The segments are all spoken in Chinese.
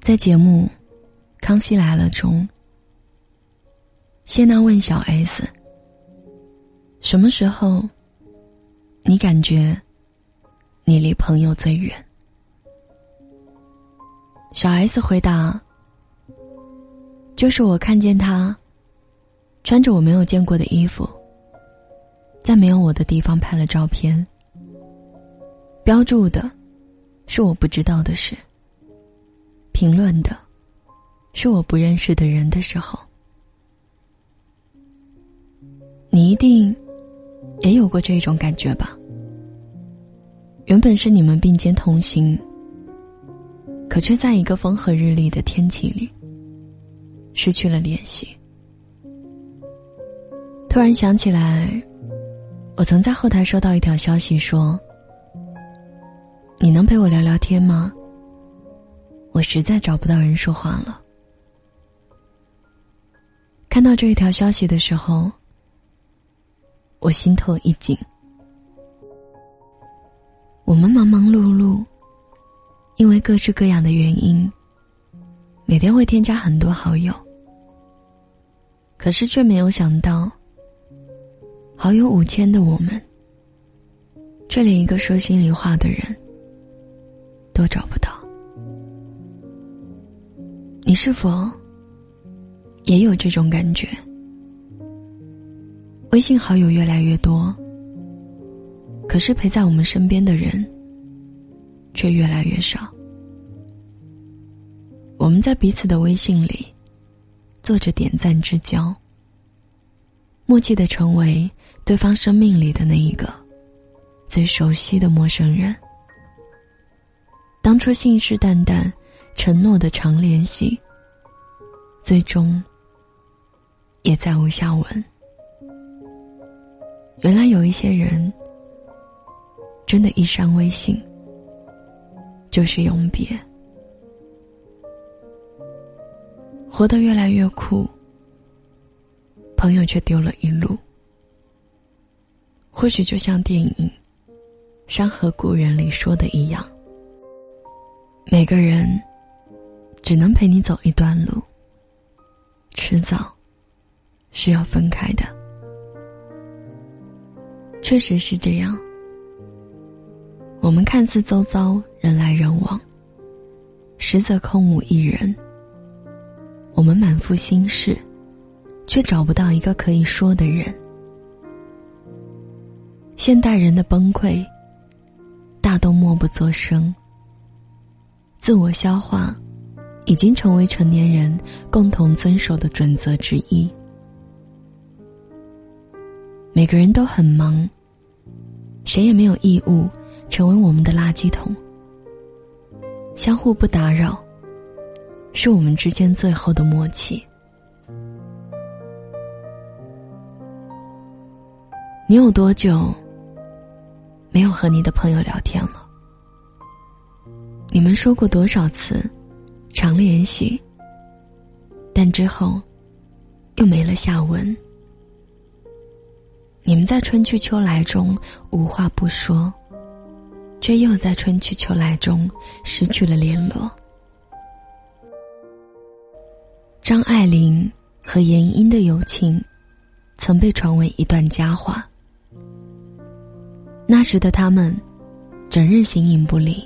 在节目《康熙来了》中，谢娜问小 S：“ 什么时候，你感觉你离朋友最远？”小 S 回答：“就是我看见他穿着我没有见过的衣服，在没有我的地方拍了照片，标注的是我不知道的事，评论的是我不认识的人的时候，你一定也有过这种感觉吧？原本是你们并肩同行。”可却在一个风和日丽的天气里，失去了联系。突然想起来，我曾在后台收到一条消息说：“你能陪我聊聊天吗？我实在找不到人说话了。”看到这一条消息的时候，我心头一紧。我们忙忙碌碌。因为各式各样的原因，每天会添加很多好友，可是却没有想到，好友五千的我们，却连一个说心里话的人都找不到。你是否也有这种感觉？微信好友越来越多，可是陪在我们身边的人。却越来越少。我们在彼此的微信里，做着点赞之交，默契的成为对方生命里的那一个最熟悉的陌生人。当初信誓旦旦承诺的常联系，最终也再无下文。原来有一些人，真的，一删微信。就是永别，活得越来越酷，朋友却丢了一路。或许就像电影《山河故人》里说的一样，每个人只能陪你走一段路，迟早是要分开的。确实是这样。我们看似周遭人来人往，实则空无一人。我们满腹心事，却找不到一个可以说的人。现代人的崩溃，大都默不作声。自我消化，已经成为成年人共同遵守的准则之一。每个人都很忙，谁也没有义务。成为我们的垃圾桶，相互不打扰，是我们之间最后的默契。你有多久没有和你的朋友聊天了？你们说过多少次常联系，但之后又没了下文？你们在春去秋来中无话不说。却又在春去秋来中失去了联络。张爱玲和闫英的友情，曾被传为一段佳话。那时的他们，整日形影不离。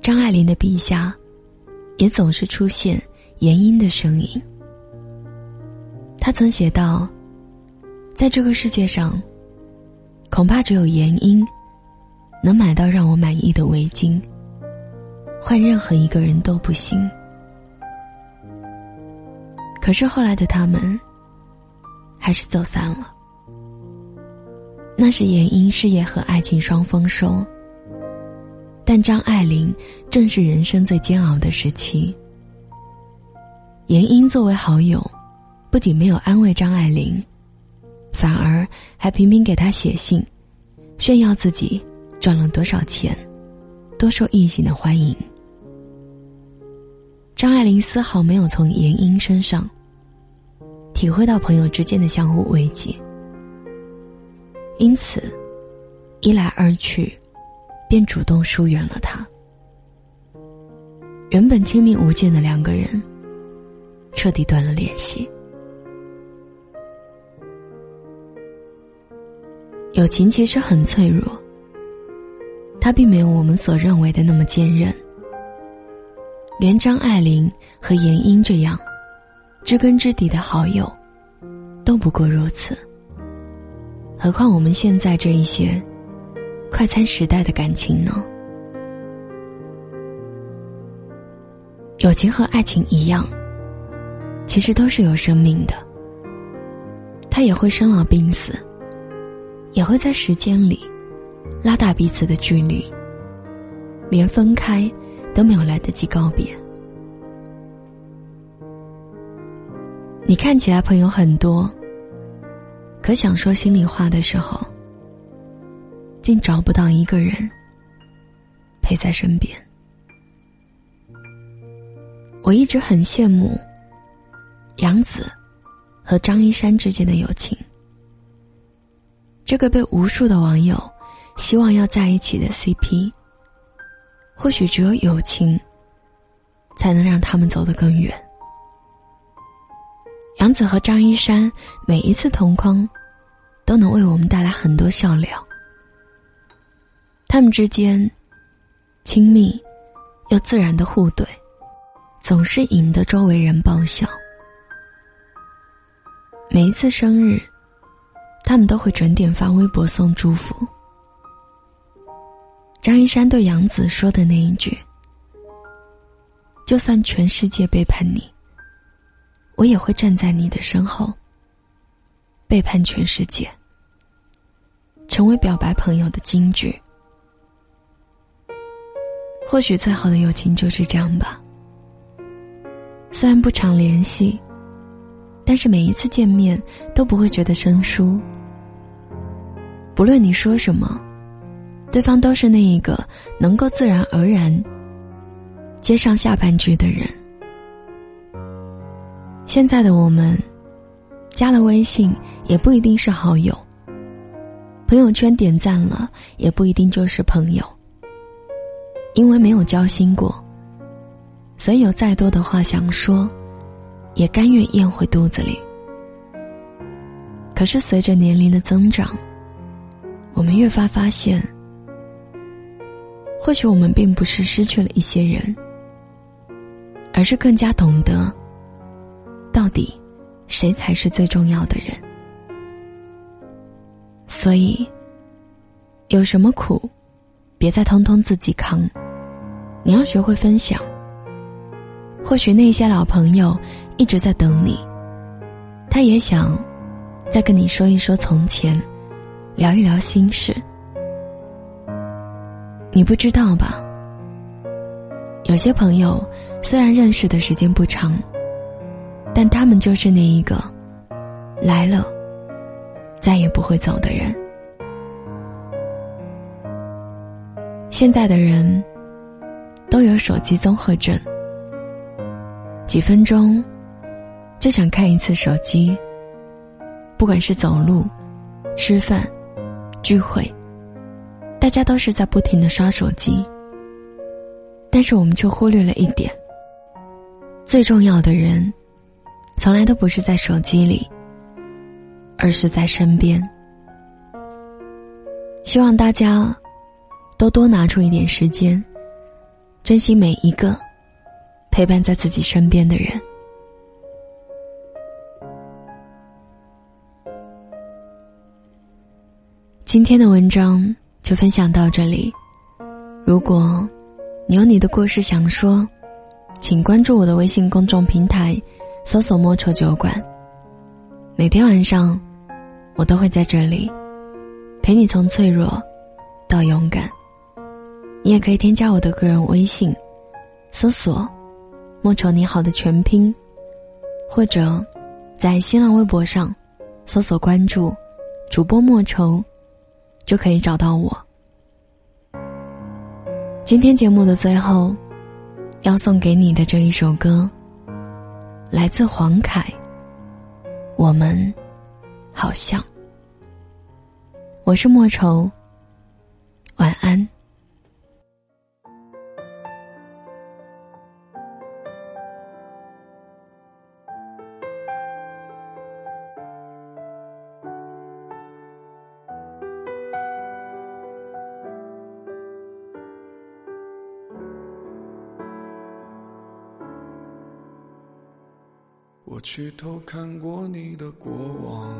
张爱玲的笔下，也总是出现闫英的身影。他曾写道：“在这个世界上，恐怕只有闫英。”能买到让我满意的围巾，换任何一个人都不行。可是后来的他们，还是走散了。那是闫英事业和爱情双丰收，但张爱玲正是人生最煎熬的时期。闫英作为好友，不仅没有安慰张爱玲，反而还频频给她写信，炫耀自己。赚了多少钱，多受异性的欢迎。张爱玲丝毫没有从闫英身上体会到朋友之间的相互慰藉，因此一来二去，便主动疏远了他。原本亲密无间的两个人，彻底断了联系。友情其实很脆弱，它并没有我们所认为的那么坚韧。连张爱玲和闫英这样知根知底的好友，都不过如此。何况我们现在这一些快餐时代的感情呢？友情和爱情一样，其实都是有生命的。它也会生老病死，也会在时间里拉大彼此的距离，连分开都没有来得及告别。你看起来朋友很多，可想说心里话的时候，竟找不到一个人陪在身边。我一直很羡慕杨紫和张一山之间的友情。这个被无数的网友希望要在一起的 CP，或许只有友情才能让他们走得更远。杨紫和张一山每一次同框，都能为我们带来很多笑料。他们之间亲密又自然的互怼。总是引得周围人爆笑。每一次生日，他们都会准点发微博送祝福。张一山对杨紫说的那一句：“就算全世界背叛你，我也会站在你的身后。”背叛全世界，成为表白朋友的金句。或许最好的友情就是这样吧。虽然不常联系，但是每一次见面都不会觉得生疏。不论你说什么，对方都是那一个能够自然而然接上下半句的人。现在的我们，加了微信也不一定是好友，朋友圈点赞了也不一定就是朋友，因为没有交心过。所以有再多的话想说，也甘愿咽回肚子里。可是随着年龄的增长，我们越发发现，或许我们并不是失去了一些人，而是更加懂得，到底谁才是最重要的人。所以，有什么苦，别再通通自己扛，你要学会分享。或许那些老朋友一直在等你，他也想再跟你说一说从前，聊一聊心事。你不知道吧？有些朋友虽然认识的时间不长，但他们就是那一个来了再也不会走的人。现在的人都有手机综合症。几分钟，就想看一次手机。不管是走路、吃饭、聚会，大家都是在不停的刷手机。但是我们却忽略了一点：最重要的人，从来都不是在手机里，而是在身边。希望大家都多拿出一点时间，珍惜每一个。陪伴在自己身边的人。今天的文章就分享到这里。如果你有你的故事想说，请关注我的微信公众平台，搜索“莫愁酒馆”。每天晚上，我都会在这里陪你从脆弱到勇敢。你也可以添加我的个人微信，搜索。莫愁你好的全拼，或者在新浪微博上搜索关注主播莫愁，就可以找到我。今天节目的最后，要送给你的这一首歌，来自黄凯，《我们好像》。我是莫愁，去偷看过你的过往，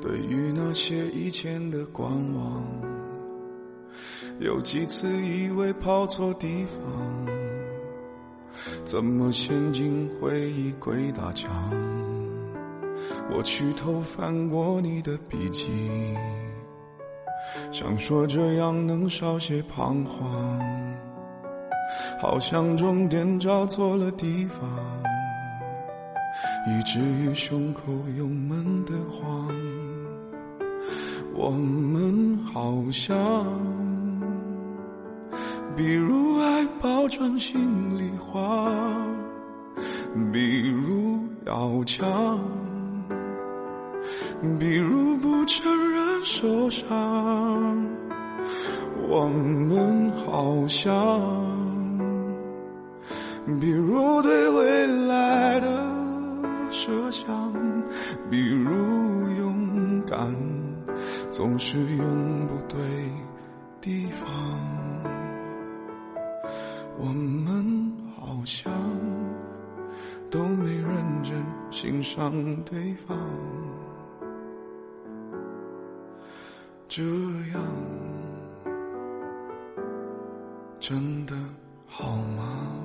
对于那些以前的观望，有几次以为跑错地方，怎么陷进回忆鬼打墙？我去偷翻过你的笔记，想说这样能少些彷徨，好像终点找错了地方，以至于胸口有闷得慌。我们好像，比如爱包装心里话，比如要强。比如不承认受伤，我们好像；比如对未来的设想，比如勇敢总是用不对地方，我们好像都没认真欣赏对方。这样真的好吗？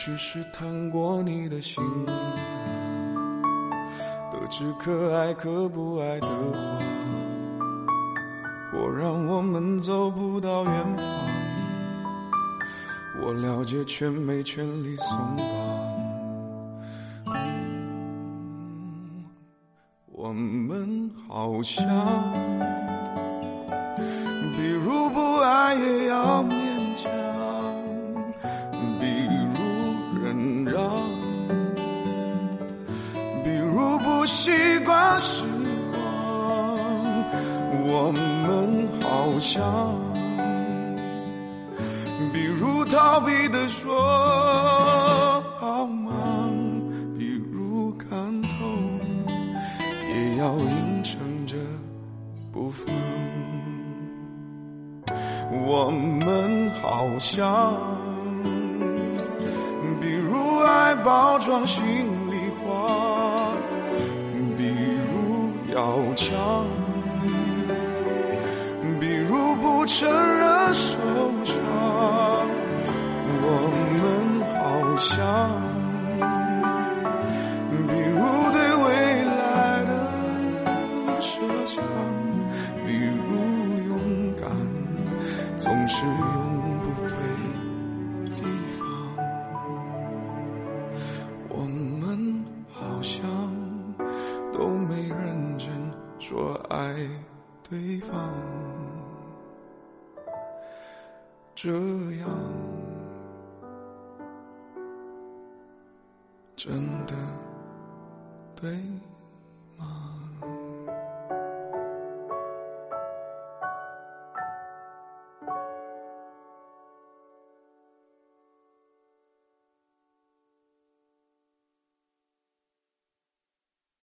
我去试探过你的心，得知可爱可不爱的话，果然我们走不到远方。我了解，却没权利松绑。我们好像，比如不爱也要习惯时光，我们好像，比如逃避的说好吗？比如看透，也要硬撑着不放。我们好像，比如爱包装心要强，比如不承认对方，这样真的对吗？